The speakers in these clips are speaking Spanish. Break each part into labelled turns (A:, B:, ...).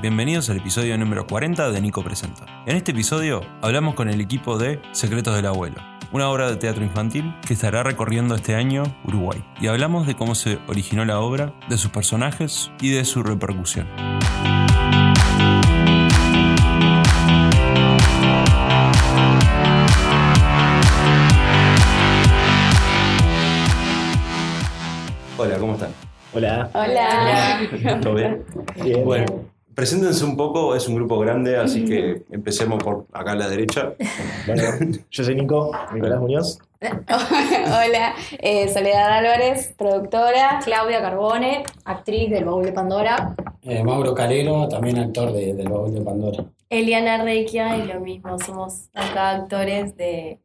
A: Bienvenidos al episodio número 40 de Nico Presenta. En este episodio hablamos con el equipo de Secretos del Abuelo, una obra de teatro infantil que estará recorriendo este año Uruguay. Y hablamos de cómo se originó la obra, de sus personajes y de su repercusión. Hola, ¿cómo están?
B: Hola.
C: Hola.
A: ¿Todo bien?
B: Bien.
A: Bueno, preséntense un poco, es un grupo grande, así que empecemos por acá a la derecha.
B: Bueno, yo soy Nico, Nicolás Muñoz.
C: Hola, eh, Soledad Álvarez, productora.
D: Claudia Carbone, actriz del Baúl de Pandora.
E: Eh, Mauro Calero, también actor de, del Baúl de Pandora.
D: Eliana Reikia y lo mismo, somos acá actores de,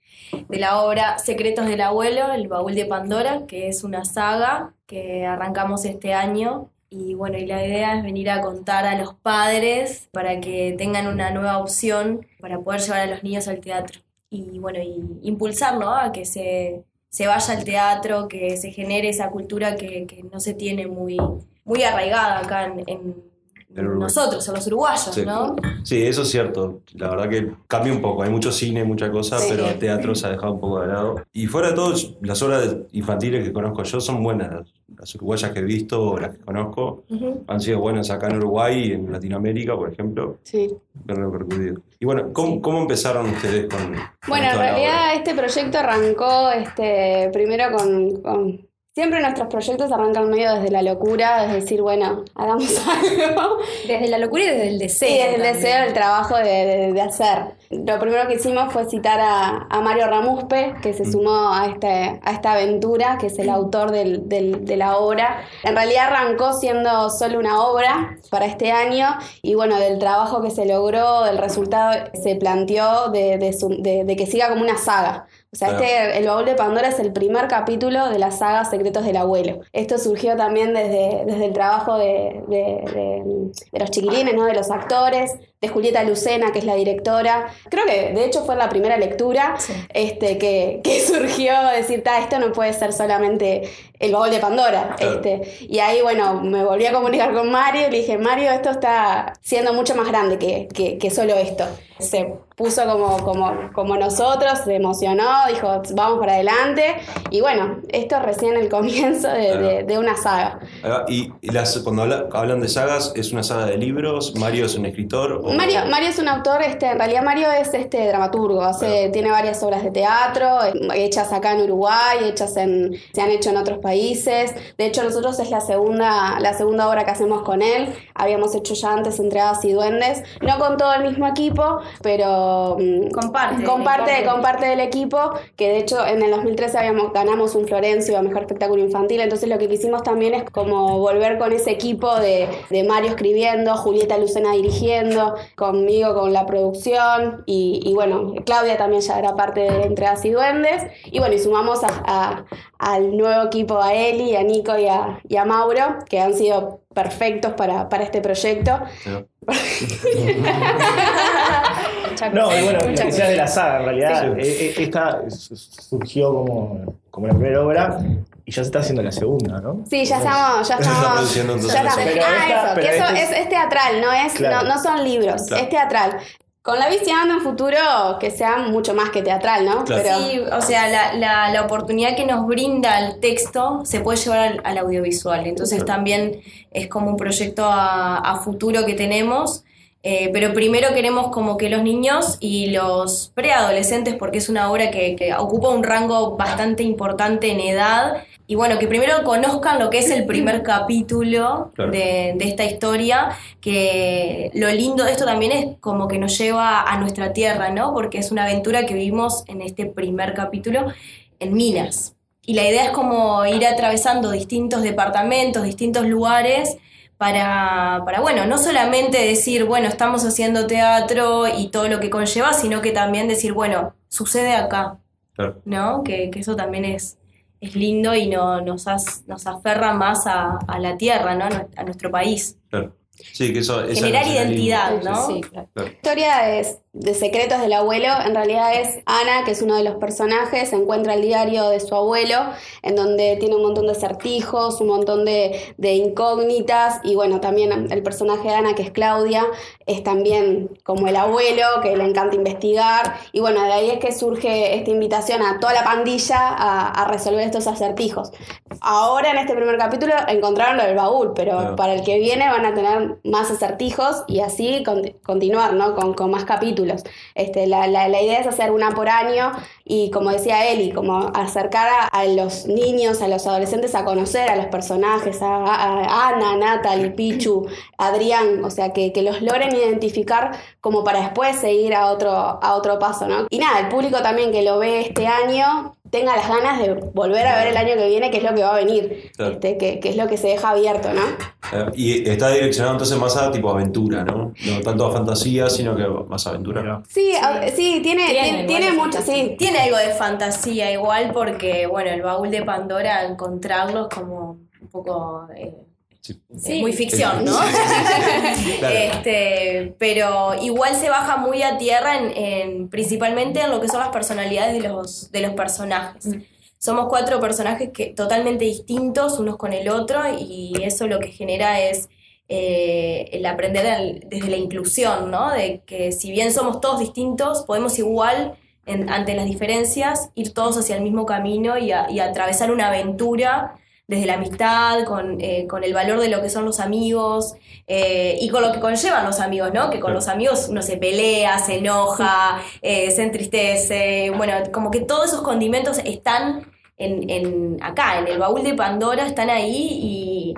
D: de la obra Secretos del Abuelo, el Baúl de Pandora, que es una saga que arrancamos este año. Y bueno, y la idea es venir a contar a los padres para que tengan una nueva opción para poder llevar a los niños al teatro. Y bueno, y impulsar, ¿no? A que se, se vaya al teatro, que se genere esa cultura que, que no se tiene muy, muy arraigada acá en, en. Nosotros, en los uruguayos,
A: Sí.
D: ¿no?
A: Sí, eso es cierto. La verdad que cambia un poco. Hay mucho cine, mucha cosa,
D: Sí.
A: pero el teatro se ha dejado un poco de lado. Y fuera de todo, las obras infantiles que conozco yo son buenas. Las uruguayas que he visto o las que conozco han sido buenas acá en Uruguay y en Latinoamérica, por ejemplo.
C: Sí.
A: Repercutido. Y bueno, ¿cómo, cómo empezaron ustedes con, con
C: Bueno, en realidad este proyecto arrancó este, primero con, con- Siempre nuestros proyectos arrancan medio desde la locura, es decir, bueno, hagamos algo.
D: Desde la locura y desde el deseo.
C: Sí, desde el deseo, el trabajo de, de- de hacer. Lo primero que hicimos fue citar a, a Mario Ramuspe, que se sumó a, este, a esta aventura, que es el autor del- del- de la obra. En realidad arrancó siendo solo una obra para este año y bueno, del trabajo que se logró, del resultado, se planteó de, de su- de- de que siga como una saga. O sea,
A: Claro.
C: este, el baúl de Pandora es el primer capítulo de la saga Secretos del Abuelo. Esto surgió también desde, desde el trabajo de, de- de- de los chiquilines, ¿no? de los actores, de Julieta Lucena, que es la directora. Creo que de hecho fue la primera lectura
D: Sí.
C: este, que, que surgió decir, "Ta, esto no puede ser solamente el baúl de Pandora.
A: Claro.
C: Este, y ahí, bueno, me volví a comunicar con Mario y le dije, Mario, esto está siendo mucho más grande que, que- que solo esto. Se puso como, como, como nosotros, se emocionó, dijo, vamos para adelante. Y bueno, esto es recién el comienzo de,
A: Claro.
C: de- de una saga.
A: Va. Y, las, cuando habla- hablan de sagas, ¿es una saga de libros? ¿Mario es un escritor? o-
C: Mario, Mario es un autor, este, en realidad Mario es este dramaturgo, hace, tiene varias obras de teatro, eh, hechas acá en Uruguay, hechas en, se han hecho en otros países. De hecho, nosotros es la segunda, la segunda obra que hacemos con él. Habíamos hecho ya antes Entregadas y Duendes, no con todo el mismo equipo, pero mm,
D: Con parte,
C: con parte,
D: parte.
C: con parte del equipo, que de hecho en el 2013 habíamos, ganamos un Florencio a Mejor Espectáculo Infantil, entonces lo que quisimos también es como volver con ese equipo de, de Mario escribiendo, Julieta Lucena dirigiendo, conmigo con la producción y, y bueno, Claudia también ya era parte de Entregas y Duendes y bueno, y sumamos a- a- al nuevo equipo a Eli, a Nico y a, y a Mauro, que han sido perfectos para, para este proyecto.
A: ¿no?
B: No, y bueno, que sea de la saga, en realidad,
A: Sí.
B: eh, eh, esta surgió como, como la primera obra y ya se está haciendo la segunda, ¿no?
C: Sí, ya estamos, ya
A: está
C: estamos.
A: produciendo entonces
C: ya ah,
B: esta-
C: eso,
B: pero
C: que eso
B: este
C: es,
B: es-
C: es teatral, no es,
B: Claro.
C: no, no son libros,
A: Claro.
C: es teatral. Con la visión en futuro que sea mucho más que teatral, ¿no?
A: Claro.
C: Pero
D: Sí, o sea, la, la, la oportunidad que nos brinda el texto se puede llevar al, al audiovisual. Entonces
A: Claro.
D: también es como un proyecto a, a futuro que tenemos. Eh, pero primero queremos como que los niños y los preadolescentes, porque es una obra que, que ocupa un rango bastante importante en edad, y bueno, que primero conozcan lo que es el primer capítulo
A: Claro.
D: de, de esta historia, que lo lindo de esto también es como que nos lleva a nuestra tierra, ¿no? Porque es una aventura que vivimos en este primer capítulo en Minas. Y la idea es como ir atravesando distintos departamentos, distintos lugares, para, para, bueno, no solamente decir, bueno, estamos haciendo teatro y todo lo que conlleva, sino que también decir, bueno, sucede acá,
A: Claro.
D: ¿no? Que, que eso también es, es lindo y no, nos, as- nos aferra más a, a la tierra, ¿no? A nuestro país.
A: Claro. Sí, que eso esa
D: Generar identidad, ¿no?
C: Sí, claro.
A: Claro.
C: La historia es de Secretos del Abuelo, en realidad es Ana, que es uno de los personajes, encuentra el diario de su abuelo, en donde tiene un montón de acertijos, un montón de, de incógnitas, y bueno, también el personaje de Ana, que es Claudia, es también como el abuelo, que le encanta investigar, y bueno, de ahí es que surge esta invitación a toda la pandilla a, a resolver estos acertijos. Ahora en este primer capítulo encontraron lo del baúl, pero
A: Claro.
C: para el que viene van a tener más acertijos y así con- continuar, ¿no? Con, con más capítulos. Este, la, la- la idea es hacer una por año y como decía Eli, como acercar a, a los niños, a los adolescentes a conocer a los personajes, a, a- a Ana, Natalie, Pichu, Adrián, o sea, que, que los logren identificar como para después seguir a otro, a otro paso, ¿no? Y nada, el público también que lo ve este año tenga las ganas de volver a ver el año que viene, que es lo que va a venir,
A: Claro.
C: este, que, que es lo que se deja abierto, ¿no?
A: Eh, Y está direccionado entonces más a tipo aventura, ¿no? No tanto a fantasía, sino que más aventura.
C: Sí, a- sí, tiene,
D: Tiene
C: mucho, sí.
D: Tiene algo de fantasía igual porque, bueno, el baúl de Pandora, encontrarlo es como un poco... eh,
A: Sí.
D: muy ficción, ¿no?
A: Claro.
D: Este, pero igual se baja muy a tierra en, en- principalmente en lo que son las personalidades de los, de los personajes. Somos cuatro personajes que, totalmente distintos unos con el otro y eso lo que genera es eh, el aprender al- desde la inclusión, ¿no? De que si bien somos todos distintos, podemos igual, en- ante las diferencias, ir todos hacia el mismo camino y, a- y atravesar una aventura desde la amistad, con, eh, con el valor de lo que son los amigos eh, y con lo que conllevan los amigos, ¿no? Que con los amigos uno se pelea, se enoja, eh, se entristece, bueno, como que todos esos condimentos están en, en- acá, en el baúl de Pandora, están ahí y,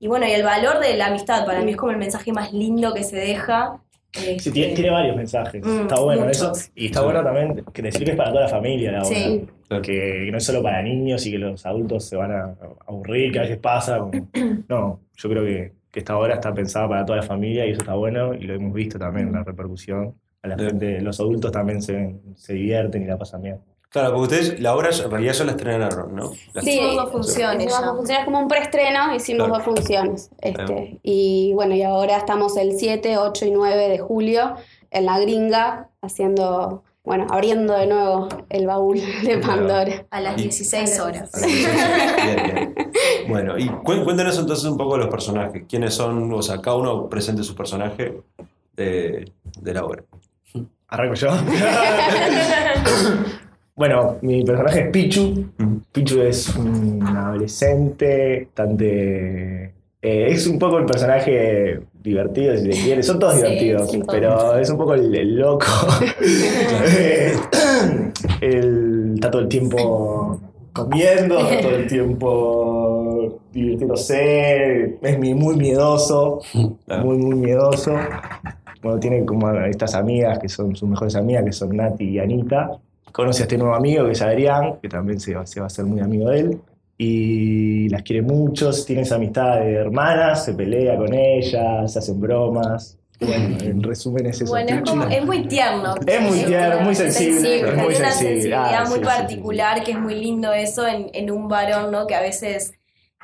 D: y bueno, y el valor de la amistad para mí es como el mensaje más lindo que se deja.
B: Sí,
D: este,
B: tiene, tiene varios mensajes.
D: Mm,
B: está bueno
D: muchos.
B: eso. Y está bueno también que decir que es para toda la familia la obra.
D: Sí.
B: Que, que no es solo para niños y que los adultos se van a aburrir, que a veces pasa. como- No, yo creo que, que esta obra está pensada para toda la familia y eso está bueno y lo hemos visto también la repercusión. A la gente, los adultos también se, se divierten y la pasan bien.
A: Claro, porque ustedes la obra en realidad ya la estrenaron, ¿no? La-
C: Sí,
D: Hicimos dos funciones
C: hicimos dos funciones como un preestreno, hicimos
A: Claro.
C: dos funciones. Este, y bueno, y ahora estamos el 7, 8 y 9 de julio en la gringa, haciendo, bueno, abriendo de nuevo el baúl de Pandora.
D: A las
A: Y-
D: 16 horas.
A: Bien, bien. Bueno, y cué- cuéntanos entonces un poco de los personajes. ¿Quiénes son? O sea, cada uno presente su personaje de, de la obra.
B: ¿Arranco yo? bueno, mi personaje es Pichu. Pichu es un adolescente, bastante... eh, es un poco el personaje divertido, si quiere. Son todos
C: Sí,
B: divertidos,
C: todos.
B: pero es un poco el, el loco. Él está todo el tiempo comiendo, está todo el tiempo divirtiéndose. Es mi- muy miedoso, muy, muy miedoso. Bueno, tiene como a estas amigas que son sus mejores amigas, que son Nati y Anita. Conoce a este nuevo amigo que es Adrián, que también se va, se va a hacer muy amigo de él. Y las quiere mucho, tiene esa amistad de hermanas, se pelea con ellas, se hacen bromas. Bueno, en resumen es eso.
D: Bueno, es,
B: Pichu.
D: como- es muy tierno.
B: Es muy tierno, muy sensible,
D: es
B: muy
D: una
B: sensible.
D: sensibilidad
B: Ah,
D: muy
B: sí, sí,
D: particular, que es muy lindo eso en, en un varón, ¿no? Que a veces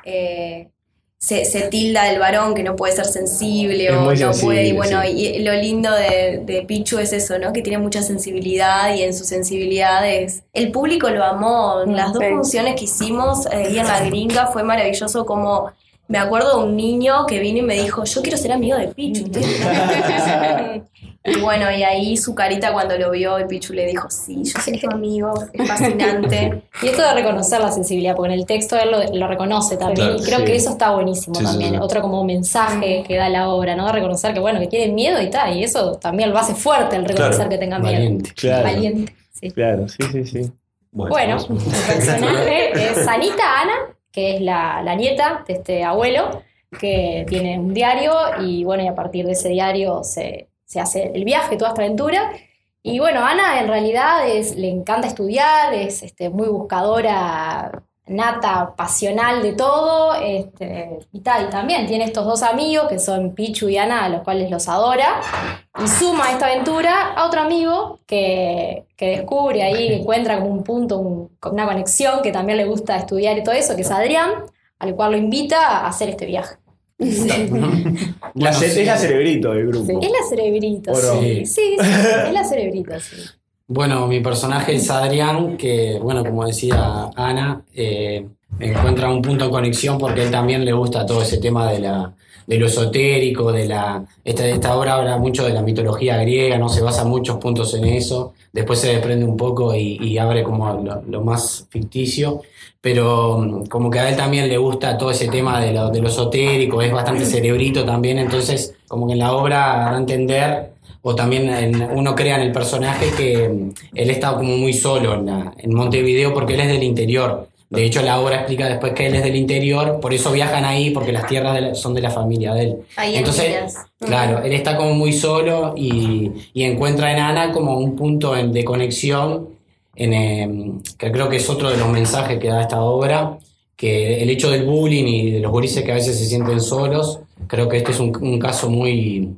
D: eh, se, se tilda del varón que no puede ser sensible
B: Es
D: o no puede. Y bueno,
B: sí.
D: y lo lindo de, de Pichu es eso, ¿no? Que tiene mucha sensibilidad y en su sensibilidad es. El público lo amó. En las dos
C: Sí.
D: funciones que hicimos eh, ahí en la gringa fue maravilloso como. Me acuerdo de un niño que vino y me dijo, yo quiero ser amigo de Pichu. Y bueno, y ahí su carita cuando lo vio, y Pichu le dijo, sí, yo soy tu amigo, es fascinante.
F: Y esto de reconocer la sensibilidad, porque en el texto él lo, lo reconoce también,
A: Claro,
F: y creo
B: sí.
F: que eso está buenísimo
A: Sí,
F: también.
A: sí.
F: Otro como mensaje que da la obra, ¿no? De reconocer que, bueno, que tiene miedo y tal, y eso también lo hace fuerte el reconocer
A: Claro.
F: que tenga miedo.
E: Valiente.
B: Claro,
F: Valiente, sí.
B: claro, sí, sí, sí.
F: Bueno, el personaje es Anita Ana, que es la, la nieta de este abuelo, que tiene un diario y bueno, y a partir de ese diario se, se hace el viaje, toda esta aventura. Y bueno, Ana en realidad es, le encanta estudiar, es este, muy buscadora nata, pasional de todo, este, y tal, también tiene estos dos amigos que son Pichu y Ana, a los cuales los adora, y suma esta aventura a otro amigo que, que descubre ahí, encuentra como un punto, un- una conexión, que también le gusta estudiar y todo eso, que es Adrián, al cual lo invita a hacer este viaje.
B: La
E: Bueno,
B: ce-
E: sí.
B: Es la cerebrito del grupo.
C: Sí.
F: Es la cerebrito,
B: ¿O no?
F: sí. Sí, sí, es la cerebrito, sí.
E: Bueno, mi personaje es Adrián, que, bueno, como decía Ana, eh, encuentra un punto de conexión porque él también le gusta todo ese tema de la, de lo esotérico, de la, esta, esta obra habla mucho de la mitología griega, no se basa muchos puntos en eso, después se desprende un poco y, y abre como lo, lo más ficticio, pero mm, como que a él también le gusta todo ese tema de lo, de lo esotérico, es bastante cerebrito también, entonces como que en la obra da a entender o también en- uno crea en el personaje que mm, él está como muy solo en, la- en Montevideo porque él es del interior. De hecho, la obra explica después que él es del interior, por eso viajan ahí, porque las tierras de la- son de la familia de él.
D: Ahí en
E: Entonces, claro, él está como muy solo y, y encuentra en Ana como un punto de conexión, en, eh, que creo que es otro de los mensajes que da esta obra, que el hecho del bullying y de los gurises que a veces se sienten solos, creo que este es un, un caso muy,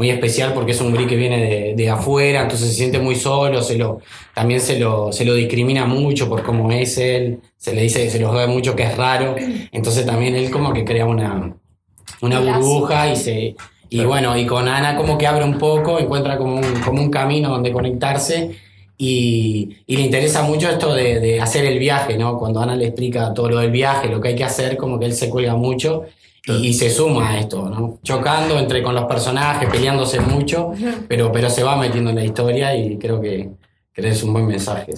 E: muy especial porque es un gurí que viene de, de afuera, entonces se siente muy solo, se lo, también se lo, se lo discrimina mucho por cómo es él, se le dice, se lo ve mucho que es raro, entonces también él como que crea una, una burbuja y se... Y bueno, y con Ana como que abre un poco, encuentra como un, como un camino donde conectarse y, y le interesa mucho esto de, de hacer el viaje, ¿no? Cuando Ana le explica todo lo del viaje, lo que hay que hacer, como que él se cuelga mucho y, y se suma a esto, ¿no? Chocando entre con los personajes, peleándose mucho, pero, pero se va metiendo en la historia y creo que, que es un buen mensaje.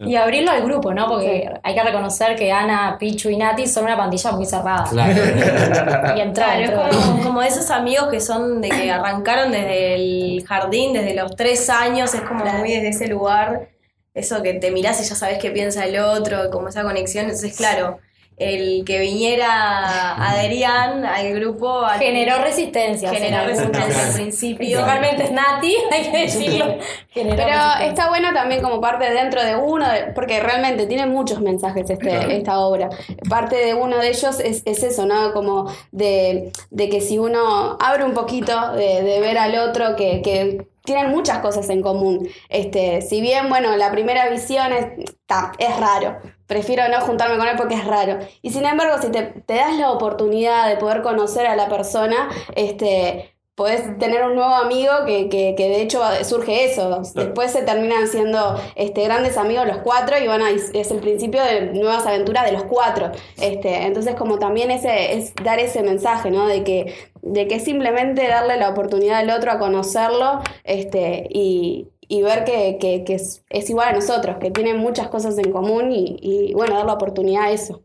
F: Y abrirlo al grupo, ¿no? Porque hay que reconocer que Ana, Pichu y Nati son una pandilla muy cerrada.
E: Claro.
F: Y entró,
D: Claro, es como, como esos amigos que son de que arrancaron desde el jardín, desde los tres años, es como muy desde ese lugar, eso que te mirás y ya sabes qué piensa el otro, como esa conexión, entonces claro, el que viniera Adrián al grupo al-
F: Generó resistencia.
D: generó resistencia al principio.
F: Principalmente es Nati, hay que decirlo. Generó
C: Pero
F: resistencia.
C: está bueno también como parte dentro de uno, de- porque realmente tiene muchos mensajes este, esta obra. Parte de uno de ellos es, es eso, ¿no? Como de, de que si uno abre un poquito de, de ver al otro, que, que tienen muchas cosas en común. Este, si bien, bueno, la primera visión es, ta, es raro. Prefiero no juntarme con él porque es raro. Y sin embargo, si te, te das la oportunidad de poder conocer a la persona, este, podés tener un nuevo amigo que, que, que de hecho surge eso. Después se terminan siendo este, grandes amigos los cuatro y van a, es el principio de nuevas aventuras de los cuatro. Este, entonces como también ese, es dar ese mensaje, ¿no? De que, de que simplemente darle la oportunidad al otro a conocerlo este, y, y ver que, que- que es, es igual a nosotros, que tienen muchas cosas en común y, y, bueno, dar la oportunidad a eso.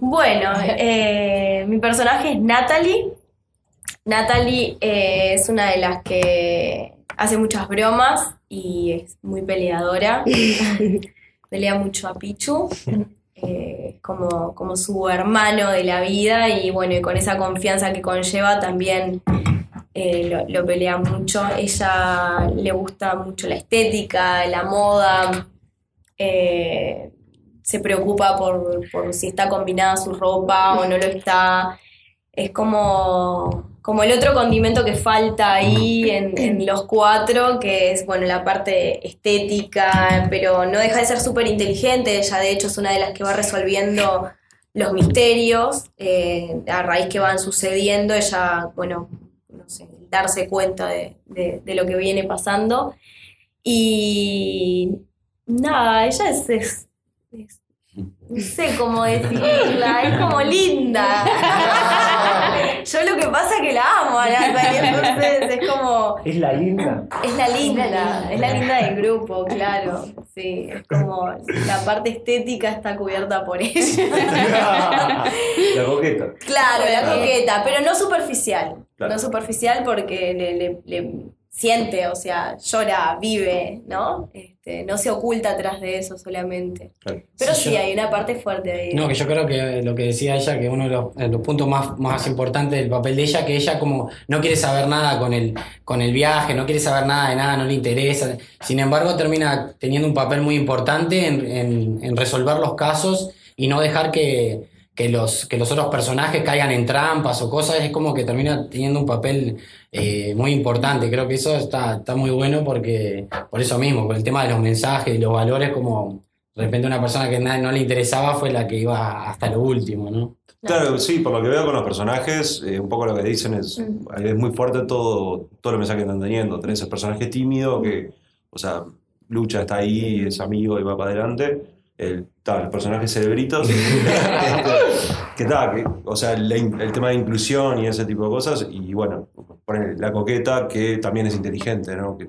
D: Bueno, eh, mi personaje es Natalie. Natalie eh, es una de las que hace muchas bromas y es muy peleadora. Pelea mucho a Pichu, eh, como, como su hermano de la vida y bueno, y con esa confianza que conlleva también eh, lo, pelea mucho. Ella le gusta mucho la estética, la moda. eh, se preocupa por, por si está combinada su ropa o no lo está. Es como, como el otro condimento que falta ahí en, los cuatro, que es, bueno, la parte estética, pero no deja de ser súper inteligente. Ella, de hecho, es una de las que va resolviendo los misterios eh, a raíz que van sucediendo. Ella, bueno, no sé, darse cuenta de, de- de lo que viene pasando. Y nada, ella es, es- es- no sé cómo decirla, es como linda. Yo lo que pasa es que la amo a entonces es como,
B: Es la linda.
D: es la linda, es la linda del grupo, claro. Sí, es como la parte estética está cubierta por ella.
B: la coqueta.
D: Claro, la coqueta, pero no superficial.
B: Claro.
D: No superficial porque le, le- le siente, o sea, llora, vive, ¿no? Este, no se oculta atrás de eso solamente.
B: Claro.
D: Pero
E: Sí,
D: sí,
E: yo-
D: hay una parte fuerte ahí.
E: No, que yo creo que lo que decía ella, que uno de los, de los puntos más, más importantes del papel de ella, que ella como no quiere saber nada con el, con el viaje, no quiere saber nada de nada, no le interesa. Sin embargo, termina teniendo un papel muy importante en, en- en resolver los casos y no dejar que, que los, que los otros personajes caigan en trampas o cosas. Es como que termina teniendo un papel eh, muy importante. Creo que eso está, está muy bueno porque, por eso mismo, por el tema de los mensajes y los valores, como de repente una persona que no le interesaba fue la que iba hasta lo último, ¿no?
A: Claro, sí, por lo que veo con los personajes, eh, un poco lo que dicen es, es muy fuerte todo, todo el mensaje que están teniendo. Tenés el personaje tímido que, o sea, lucha, está ahí, es amigo y va para adelante. El, ta, el personaje cerebritos, que que, o sea, in- el tema de inclusión y ese tipo de cosas. Y bueno, la coqueta que también es inteligente, ¿no? Que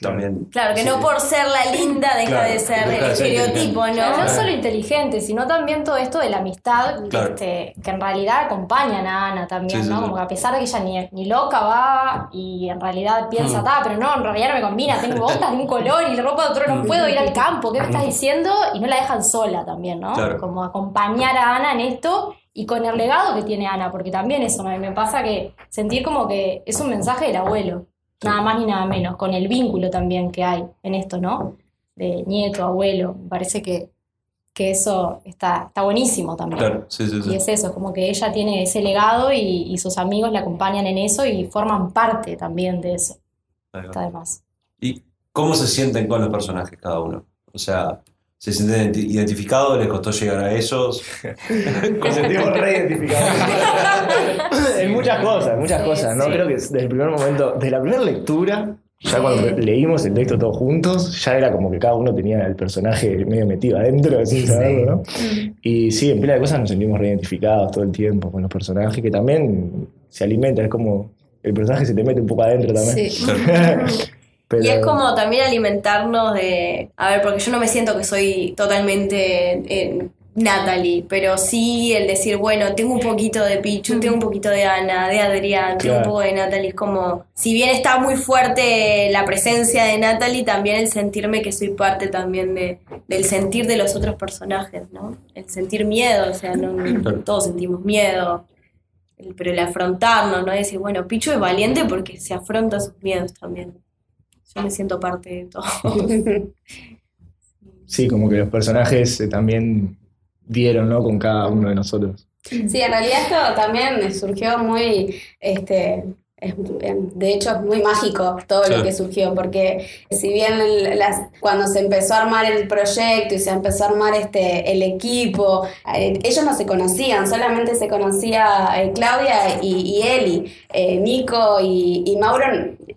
A: también.
D: Claro, que
A: sí.
D: no por ser la linda deja
A: Claro,
D: de ser
A: deja
D: el
A: de ser
D: estereotipo.
F: No,
D: ¿no?
F: no solo inteligente, sino también todo esto de la amistad,
A: Claro.
F: este, que en realidad acompañan a Ana también,
A: Sí,
F: ¿no?
A: sí.
F: Como que a pesar de que ella ni, ni loca va y en realidad piensa,
E: Mm.
F: "Ta, pero no, en realidad no me combina, tengo botas de un color y la ropa de otro no puedo ir al campo, ¿qué me estás diciendo? Y no la dejan sola también, ¿no?
A: Claro.
F: Como acompañar a Ana en esto y con el legado que tiene Ana, porque también eso me, me pasa que sentir como que es un mensaje del abuelo, nada más ni nada menos, con el vínculo también que hay en esto, ¿no? De nieto, abuelo, me parece que, que eso está, está buenísimo también.
A: Claro, sí, sí,
F: Y
A: sí.
F: es eso, es como que ella tiene ese legado y, y sus amigos la acompañan en eso y forman parte también de eso.
A: Va.
F: Está de más.
A: ¿Y cómo se sienten con los personajes cada uno? O sea, ¿se sienten identi- identificados? ¿Les costó llegar a ellos?
B: Nos sentimos re identificados. en muchas cosas, muchas
F: Sí,
B: cosas, ¿no?
F: sí.
B: Creo que desde el primer momento, desde la primera lectura, ya cuando leímos el texto todos juntos, ya era como que cada uno tenía el personaje medio metido adentro, sin saberlo, ¿no? Y sí, en pila de cosas nos sentimos re identificados todo el tiempo con los personajes, que también se alimentan, es como el personaje se te mete un poco adentro también.
C: Sí.
B: Pero-
D: Y es como también alimentarnos de. A ver, porque yo no me siento que soy totalmente eh, Natalie, pero sí el decir, bueno, tengo un poquito de Pichu, tengo un poquito de Ana, de Adrián, tengo un poco de Natalie. Es como, si bien está muy fuerte la presencia de Natalie, también el sentirme que soy parte también de, del sentir de los otros personajes, ¿no? El sentir miedo, o sea, no,
A: Claro.
D: todos sentimos miedo. El- Pero el afrontarnos, ¿no? Decir, bueno, Pichu es valiente porque se afronta sus miedos también. Yo me siento parte de todo.
B: Sí, como que los personajes eh, también dieron, ¿no? Con cada uno de nosotros.
C: Sí, en realidad esto también surgió muy, este, es- de hecho es muy mágico todo
A: Sí.
C: lo que surgió, porque si bien las, cuando se empezó a armar el proyecto y se empezó a armar este, el equipo, eh, ellos no se conocían, solamente se conocía eh, Claudia y, y Eli, Eh, Nico y, y Mauro,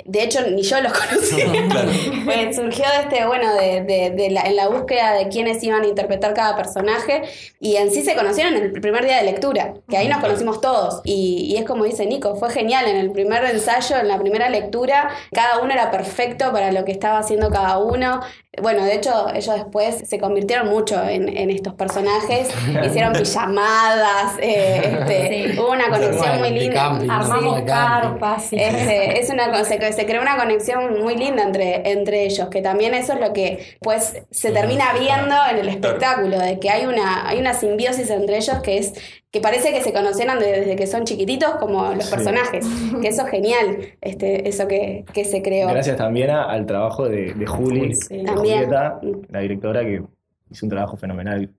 C: de hecho ni yo los conocía.
A: Claro.
C: Pues surgió de este, bueno, de, de- de la, en la búsqueda de quiénes iban a interpretar cada personaje y en sí se conocieron en el primer día de lectura, que ahí nos conocimos todos y, y es como dice Nico, fue genial en el primer ensayo, en la primera lectura, cada uno era perfecto para lo que estaba haciendo cada uno. Bueno, de hecho ellos después se convirtieron mucho en, en estos personajes, hicieron pijamadas, eh, este,
F: Sí.
C: hubo una conexión muy linda.
E: camping,
F: Armamos carpas.
C: Este, es una, se, se creó una conexión muy linda entre, entre ellos, que también eso es lo que pues se termina viendo en el espectáculo, de que hay una, hay una simbiosis entre ellos que es que parece que se conocieran de- desde que son chiquititos como los
B: Sí.
C: personajes, que eso es genial, este, eso que, que se creó.
B: Gracias también a- al trabajo de, de Juli,
C: Sí.
B: de
C: También.
B: Julieta, la directora, que hizo un trabajo fenomenal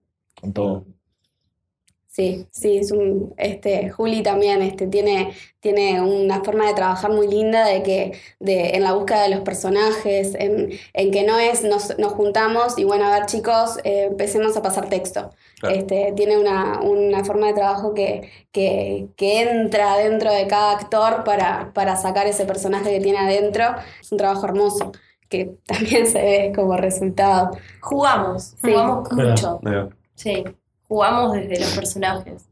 B: con todo.
C: Sí, sí, es un, este, Juli también este, tiene, tiene una forma de trabajar muy linda de que, de, en la búsqueda de los personajes, en, en que no es nos, nos juntamos y bueno, a ver chicos, eh, empecemos a pasar texto.
A: Claro.
C: Este, tiene una, una forma de trabajo que, que, que entra dentro de cada actor para, para sacar ese personaje que tiene adentro. Es un trabajo hermoso, que también se ve como resultado.
D: Jugamos,
C: Sí.
D: jugamos mucho. Sí, jugamos desde los personajes.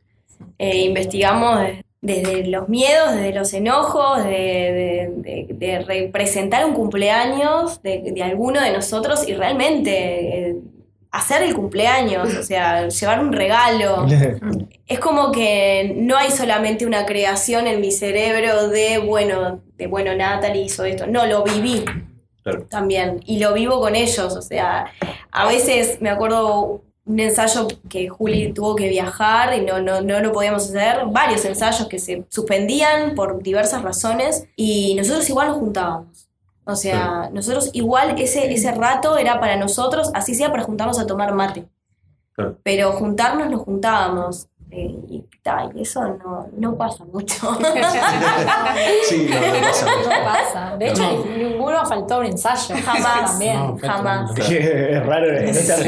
D: Eh, investigamos de- desde los miedos, desde los enojos, de, de- de- de representar un cumpleaños de, de alguno de nosotros y realmente eh, hacer el cumpleaños, o sea, llevar un regalo. Es como que no hay solamente una creación en mi cerebro de, bueno, de, bueno, Natalie hizo esto. No, lo viví
A: Claro.
D: también. Y lo vivo con ellos. O sea, a veces me acuerdo un ensayo que Juli tuvo que viajar y no, no, no lo podíamos hacer. Varios ensayos que se suspendían por diversas razones y nosotros igual nos juntábamos. O sea, nosotros igual ese, ese rato era para nosotros, así sea para juntarnos a tomar mate. Pero juntarnos nos juntábamos. Eh, y amistad y eso no, no pasa mucho.
A: Sí, no, no pasa
F: No
A: mucho.
F: pasa. De hecho,
E: No.
F: ninguno faltó un ensayo.
D: Jamás.
F: También.
E: No,
D: Jamás.
B: es raro esta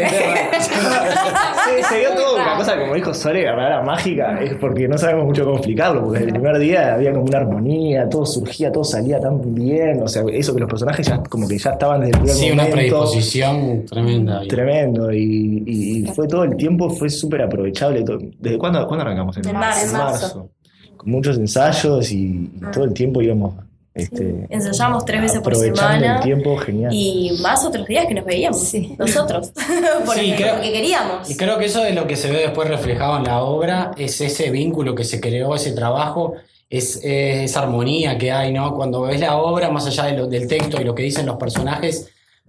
B: Sí, se dio todo una cosa, como dijo Sole, rara, mágica, es porque no sabemos mucho cómo explicarlo, porque desde el primer día había como una armonía, todo surgía, todo salía tan bien, o sea, eso que los personajes ya como que ya estaban desde el primer
E: Sí, una predisposición tremenda.
B: Tremendo, y, y- y fue todo el tiempo, fue súper aprovechable. ¿Desde cuándo, cuándo arrancamos?
D: En marzo.
C: En marzo.
B: Con muchos ensayos y, y todo el tiempo íbamos este,
D: Ensayamos tres veces por semana.
B: el tiempo, genial.
D: Y más otros días que nos veíamos.
F: Sí.
D: Nosotros. porque,
E: Sí, creo-
D: porque queríamos.
E: Y creo que eso es lo que se ve después reflejado en la obra, es ese vínculo que se creó, ese trabajo, es, es esa armonía que hay, ¿no? Cuando ves la obra, más allá de lo- del texto y lo que dicen los personajes,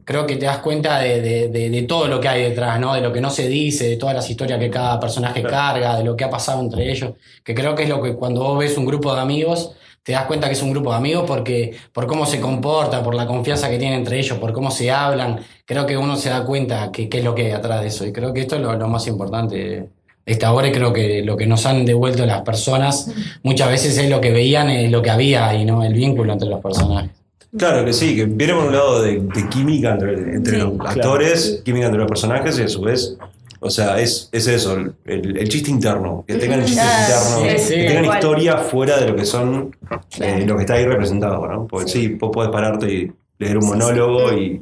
E: creo que te das cuenta de, de- de- de todo lo que hay detrás, ¿no? De lo que no se dice, de todas las historias que cada personaje carga, de lo que ha pasado entre ellos, que creo que es lo que cuando vos ves un grupo de amigos, te das cuenta que es un grupo de amigos porque por cómo se comporta, por la confianza que tienen entre ellos, por cómo se hablan, creo que uno se da cuenta que, qué es lo que hay atrás de eso. Y creo que esto es lo, lo más importante de esta obra y creo que lo que nos han devuelto las personas muchas veces es lo que veían, es lo que había y no el vínculo entre los personajes.
A: Claro que sí, que viene por un lado de, de química entre, entre
C: Sí.
A: los actores, química entre los personajes y a su vez, o sea, es, es eso, el, el chiste interno, que tengan chistes
D: Ah,
A: internos,
E: sí,
A: que
E: sí,
A: tengan
D: igual.
A: historia fuera de lo que son, eh, lo que está ahí representado, ¿no? Porque sí, vos podés pararte y leer un monólogo y,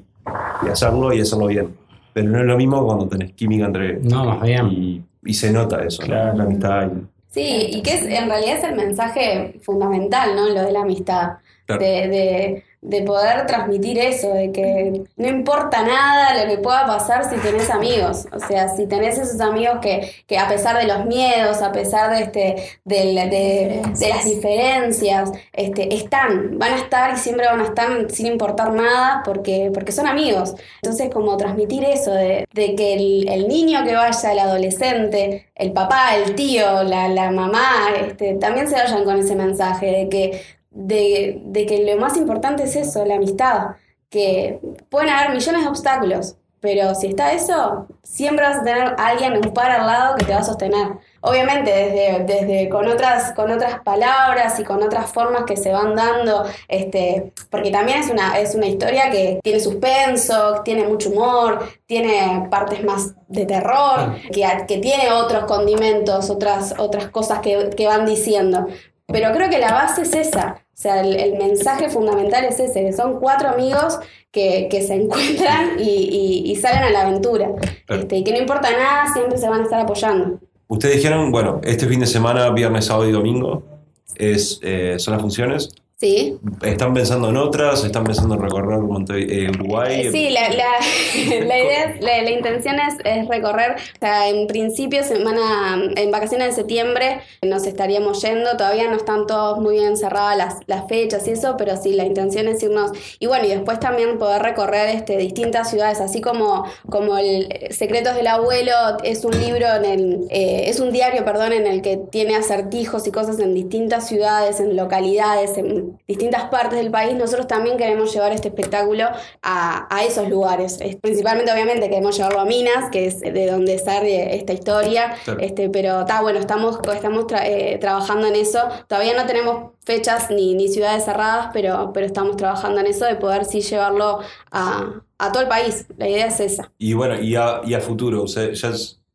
A: y hacerlo y hacerlo bien, pero no es lo mismo cuando tenés química entre...
E: No, más bien.
A: Y, y se nota eso, ¿no?
B: Claro.
A: la amistad. y-
C: Sí, y que es, en realidad es el mensaje fundamental, ¿no? Lo de la amistad.
A: Claro.
C: De, de, de poder transmitir eso, de que no importa nada lo que pueda pasar si tenés amigos. O sea, si tenés esos amigos que, que a pesar de los miedos, a pesar de este, de, de las diferencias, este, están, van a estar y siempre van a estar sin importar nada porque, porque son amigos. Entonces, como transmitir eso de, de que el, el niño que vaya, el adolescente, el papá, el tío, la, la mamá, este, también se vayan con ese mensaje de que, de, de que lo más importante es eso, la amistad. Que pueden haber millones de obstáculos, pero si está eso, siempre vas a tener a alguien, un par al lado que te va a sostener. Obviamente, desde, desde con otras, con otras palabras y con otras formas que se van dando, este, porque también es una, es una historia que tiene suspenso, tiene mucho humor, tiene partes más de terror, que, que tiene otros condimentos, otras, otras cosas que, que van diciendo. Pero creo que la base es esa. O sea, el, el mensaje fundamental es ese, que son cuatro amigos que, que se encuentran y, y- y salen a la aventura.
A: Claro.
C: Este, y que no importa nada, siempre se van a estar apoyando.
A: Ustedes dijeron, bueno, este fin de semana, viernes, sábado y domingo, es, eh, son las funciones.
C: ¿Sí?
A: ¿Están pensando en otras? ¿Están pensando en recorrer eh, Uruguay?
C: Sí, la, la, la idea, es- la, la intención es, es recorrer, o sea, en principio semana, en vacaciones de septiembre nos estaríamos yendo, todavía no están todos muy bien cerradas las, las fechas y eso, pero sí, la intención es irnos, y bueno, y después también poder recorrer este, distintas ciudades, así como, como el Secretos del Abuelo es un libro, en el, eh, es un diario, perdón, en el que tiene acertijos y cosas en distintas ciudades, en localidades, en distintas partes del país, nosotros también queremos llevar este espectáculo a, a esos lugares. Es- principalmente, obviamente, queremos llevarlo a Minas, que es de donde sale esta historia,
A: Claro.
C: este, pero está bueno, estamos, estamos tra- eh, trabajando en eso. Todavía no tenemos fechas ni, ni ciudades cerradas, pero, pero estamos trabajando en eso de poder sí llevarlo a, a todo el país. La idea es esa.
A: Y bueno, y a, y a futuro, o sea, ya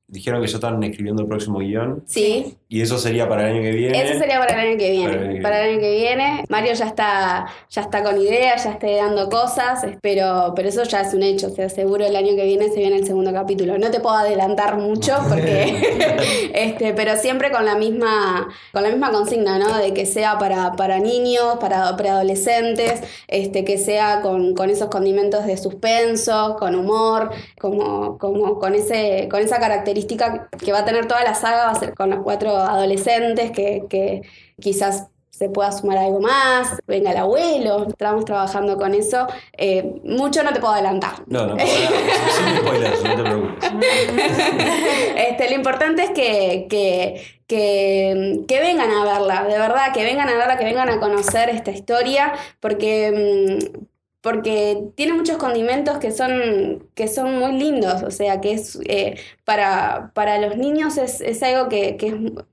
A: dijeron que ya están escribiendo el próximo guion.
C: Sí.
A: Y eso sería para el año que viene.
C: Eso sería para el año que
A: Para el año
C: viene. Para el año que viene. Mario ya está, ya está con ideas, ya está dando cosas, pero, pero eso ya es un hecho. O sea, seguro el año que viene se viene el segundo capítulo. No te puedo adelantar mucho porque este, pero siempre con la misma, con la misma consigna, ¿no? De que sea para, para niños, para preadolescentes, este, que sea con, con esos condimentos de suspenso, con humor, como, como con ese, con esa característica que va a tener toda la saga, va a ser con los cuatro adolescentes que, que quizás se pueda sumar algo más, venga el abuelo, estamos trabajando con eso. Eh, mucho no te puedo adelantar.
A: No, no. Sin spoilers, no te preocupes.
C: Este, lo importante es que, que, que, que vengan a verla, de verdad, que vengan a verla, que vengan a conocer esta historia, porque, mm, porque tiene muchos condimentos que son, que son muy lindos, o sea, que es eh, para, para los niños es, es algo que, que es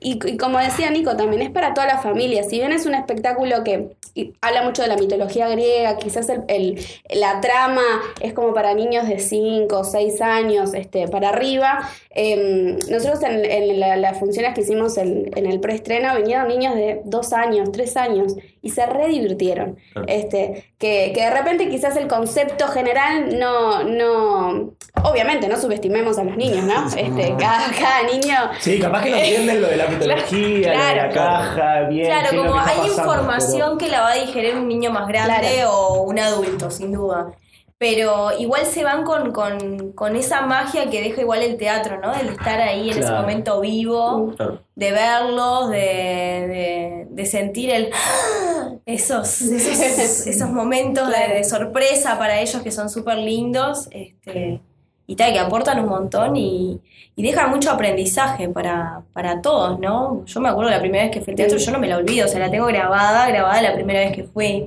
C: y, y como decía Nico, también es para toda la familia. Si bien es un espectáculo que habla mucho de la mitología griega, quizás el, el- la trama es como para niños de 5 o 6 años este, para arriba. eh, nosotros en, en la- las funciones que hicimos en, en el preestreno vinieron niños de 2 años, 3 años y se redivirtieron.
A: Claro.
C: Este, que, que de repente quizás el concepto general no, no, obviamente no subestimemos a los niños, ¿no? Este, cada, cada niño
B: Sí, capaz que no entienden lo de la mitología, lo de la
C: Claro.
B: caja, bien.
D: Claro, como hay
B: pasando,
D: información que la va a digerir un niño más grande
C: Claro.
D: o un adulto, sin duda. Pero igual se van con, con, con esa magia que deja igual el teatro, ¿no? El estar ahí en ese momento vivo, de verlos, de, de, de sentir el esos, esos, esos momentos de, de sorpresa para ellos que son súper lindos. Este, y tal, que aportan un montón y, y dejan mucho aprendizaje para, para todos, ¿no? Yo me acuerdo la primera vez que fui al teatro, yo no me la olvido, o sea, la tengo grabada, grabada la primera vez que fui.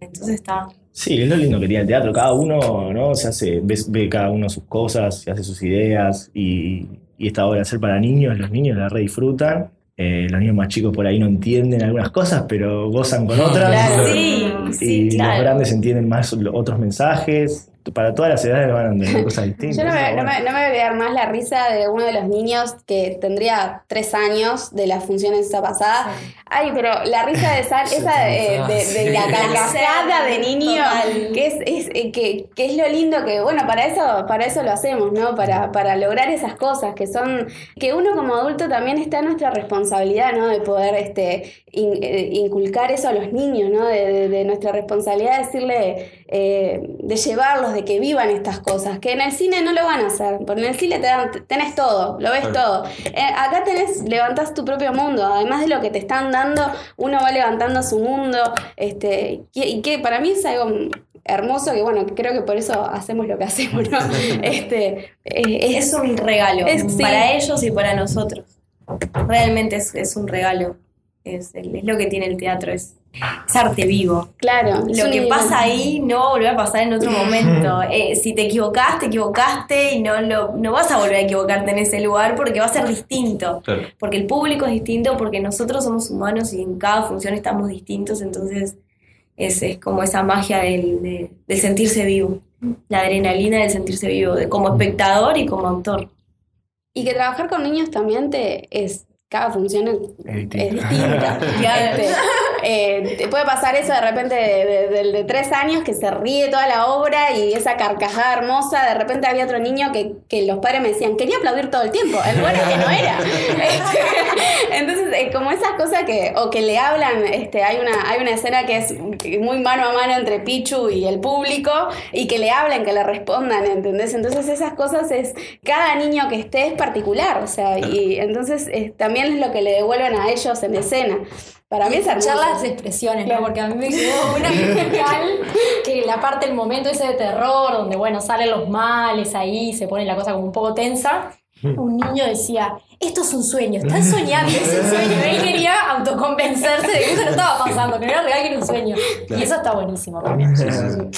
D: Entonces está.
B: Sí, es lo lindo que tiene el teatro. Cada uno, ¿no? Se hace, ve, ve cada uno sus cosas, se hace sus ideas y, y esta obra de ser para niños, los niños la re disfrutan. Eh, los niños más chicos por ahí no entienden algunas cosas, pero gozan con otras.
C: Claro.
D: Sí,
B: Y
D: sí,
B: los
D: claro.
B: grandes entienden más otros mensajes. Para todas las edades van a entender cosas distintas.
C: Yo no me,
B: Está
C: no,
B: bueno.
C: me, no me voy a olvidar más la risa de uno de los niños que tendría tres años de las funciones esa pasada. Ay, pero la risa de Sal, esa de, de- de la carcajada de niño,
D: Total.
C: que es, es, eh, que, que es lo lindo que, bueno, para eso, para eso lo hacemos, ¿no? Para, para lograr esas cosas que son, que uno como adulto también está en nuestra responsabilidad, ¿no? De poder este, in- eh, inculcar eso a los niños, ¿no? De, de- de nuestra responsabilidad decirle, eh, de llevarlos, de que vivan estas cosas, que en el cine no lo van a hacer, porque en el cine te dan- tenés todo, lo ves todo. Eh, acá tenés, levantás tu propio mundo, además de lo que te están dando, uno va levantando su mundo, este, y, y que para mí es algo hermoso, que bueno, creo que por eso hacemos lo que hacemos, ¿no? Este, eh, es,
D: Es un regalo
C: Es- sí.
D: para ellos y para nosotros. Realmente es, es un regalo. Es, es lo que tiene el teatro, es, es arte vivo.
C: claro.
D: Lo que pasa ahí no va a volver a pasar en otro momento. Eh, si te equivocás, te equivocaste y no, lo, no vas a volver a equivocarte en ese lugar porque va a ser distinto.
A: Claro.
D: Porque el público es distinto, porque nosotros somos humanos y en cada función estamos distintos, entonces es, es como esa magia del, de- del sentirse vivo, la adrenalina del sentirse vivo, de, como espectador y como actor.
C: Y que trabajar con niños también te es cada función es,
B: Es
C: distinta. Eh, te puede pasar eso de repente de- de- del de, tres años que se ríe toda la obra y esa carcajada hermosa. De repente había otro niño que, que los padres me decían, quería aplaudir todo el tiempo. El bueno que no era. Entonces, eh, como esas cosas que, o que le hablan, este, hay una, hay una escena que es muy mano a mano entre Pichu y el público, y que le hablen, que le respondan, ¿entendés? Entonces esas cosas es, cada niño que esté es particular, o sea, y entonces eh, también es lo que le devuelven a ellos en escena. Para mí
F: escuchar las expresiones, ¿no? Porque a mí me quedó una musical que la parte del momento ese de terror, donde bueno, salen los males ahí, se pone la cosa como un poco tensa. Un niño decía, esto es un sueño, están soñando, es un sueño. Él quería autoconvencerse de que eso no estaba pasando, que no era real, que era un sueño. Y eso está buenísimo también. Es
D: O,
F: genial.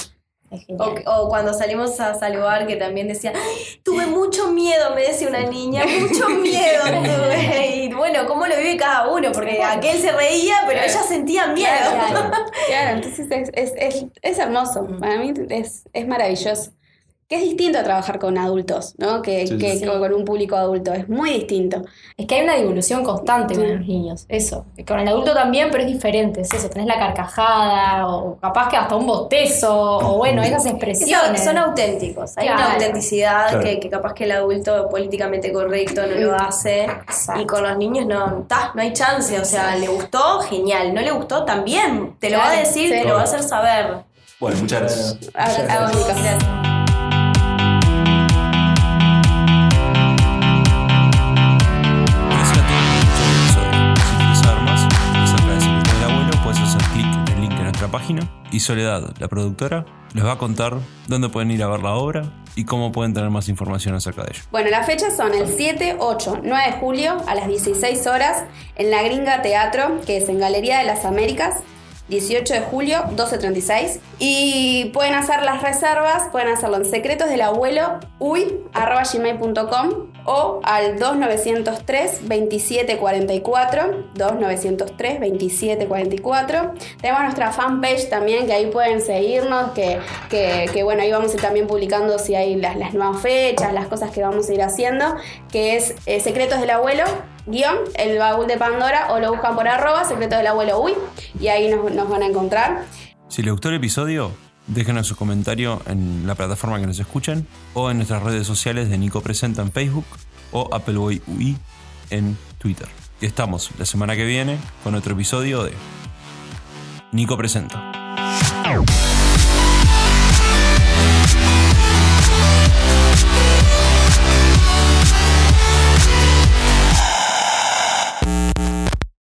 D: O cuando salimos a saludar, que también decía, "Ay, tuve mucho miedo, me decía una niña, mucho miedo tuve. Y bueno, ¿cómo lo vive cada uno? Porque aquel se reía, pero ella sentía miedo.
C: Claro, claro, entonces es, es, es, es hermoso, para mí es, es maravilloso. Que es distinto a trabajar con adultos, ¿no? Que,
A: Sí,
C: que
A: sí, sí.
C: con un público adulto, es muy distinto.
F: Es que hay una divulgación constante con los niños, eso. Con el adulto también, pero es diferente, es eso. Tenés la carcajada, o capaz que hasta un bostezo, o bueno, esas
D: Son,
F: expresiones.
D: son auténticos, hay una autenticidad
B: Claro.
D: que, que capaz que el adulto políticamente correcto no lo hace.
F: Exacto.
D: Y con los niños no, ta, no hay chance. O sea, le gustó, genial. No le gustó, también. Te lo va a decir,
C: sí.
D: te lo va a hacer saber.
A: Bueno, muchas gracias.
C: A- a vos, Nico.
A: Gracias Y Soledad, la productora, les va a contar dónde pueden ir a ver la obra y cómo pueden tener más información acerca de ello.
C: Bueno, las fechas son el 7, 8, 9 de julio a las 16 horas en la Gringa Teatro, que es en Galería de las Américas. 18 de julio, 12.36. Y pueden hacer las reservas, pueden hacerlo en secretos del abuelo gmail.com o al 2903 2744 2903 2744 tenemos nuestra fanpage también que ahí pueden seguirnos que, que, bueno ahí vamos a ir también publicando si hay las, las, nuevas fechas las cosas que vamos a ir haciendo que es eh, secretos del abuelo guion el baúl de Pandora o lo buscan por arroba secretos del abuelo uy y ahí nos, nos van a encontrar
A: si les gustó el episodio Déjenos su comentario en la plataforma que nos escuchen o en nuestras redes sociales de Nico Presenta en Facebook o Appleboy UI en Twitter. Y estamos la semana que viene con otro episodio de Nico Presenta.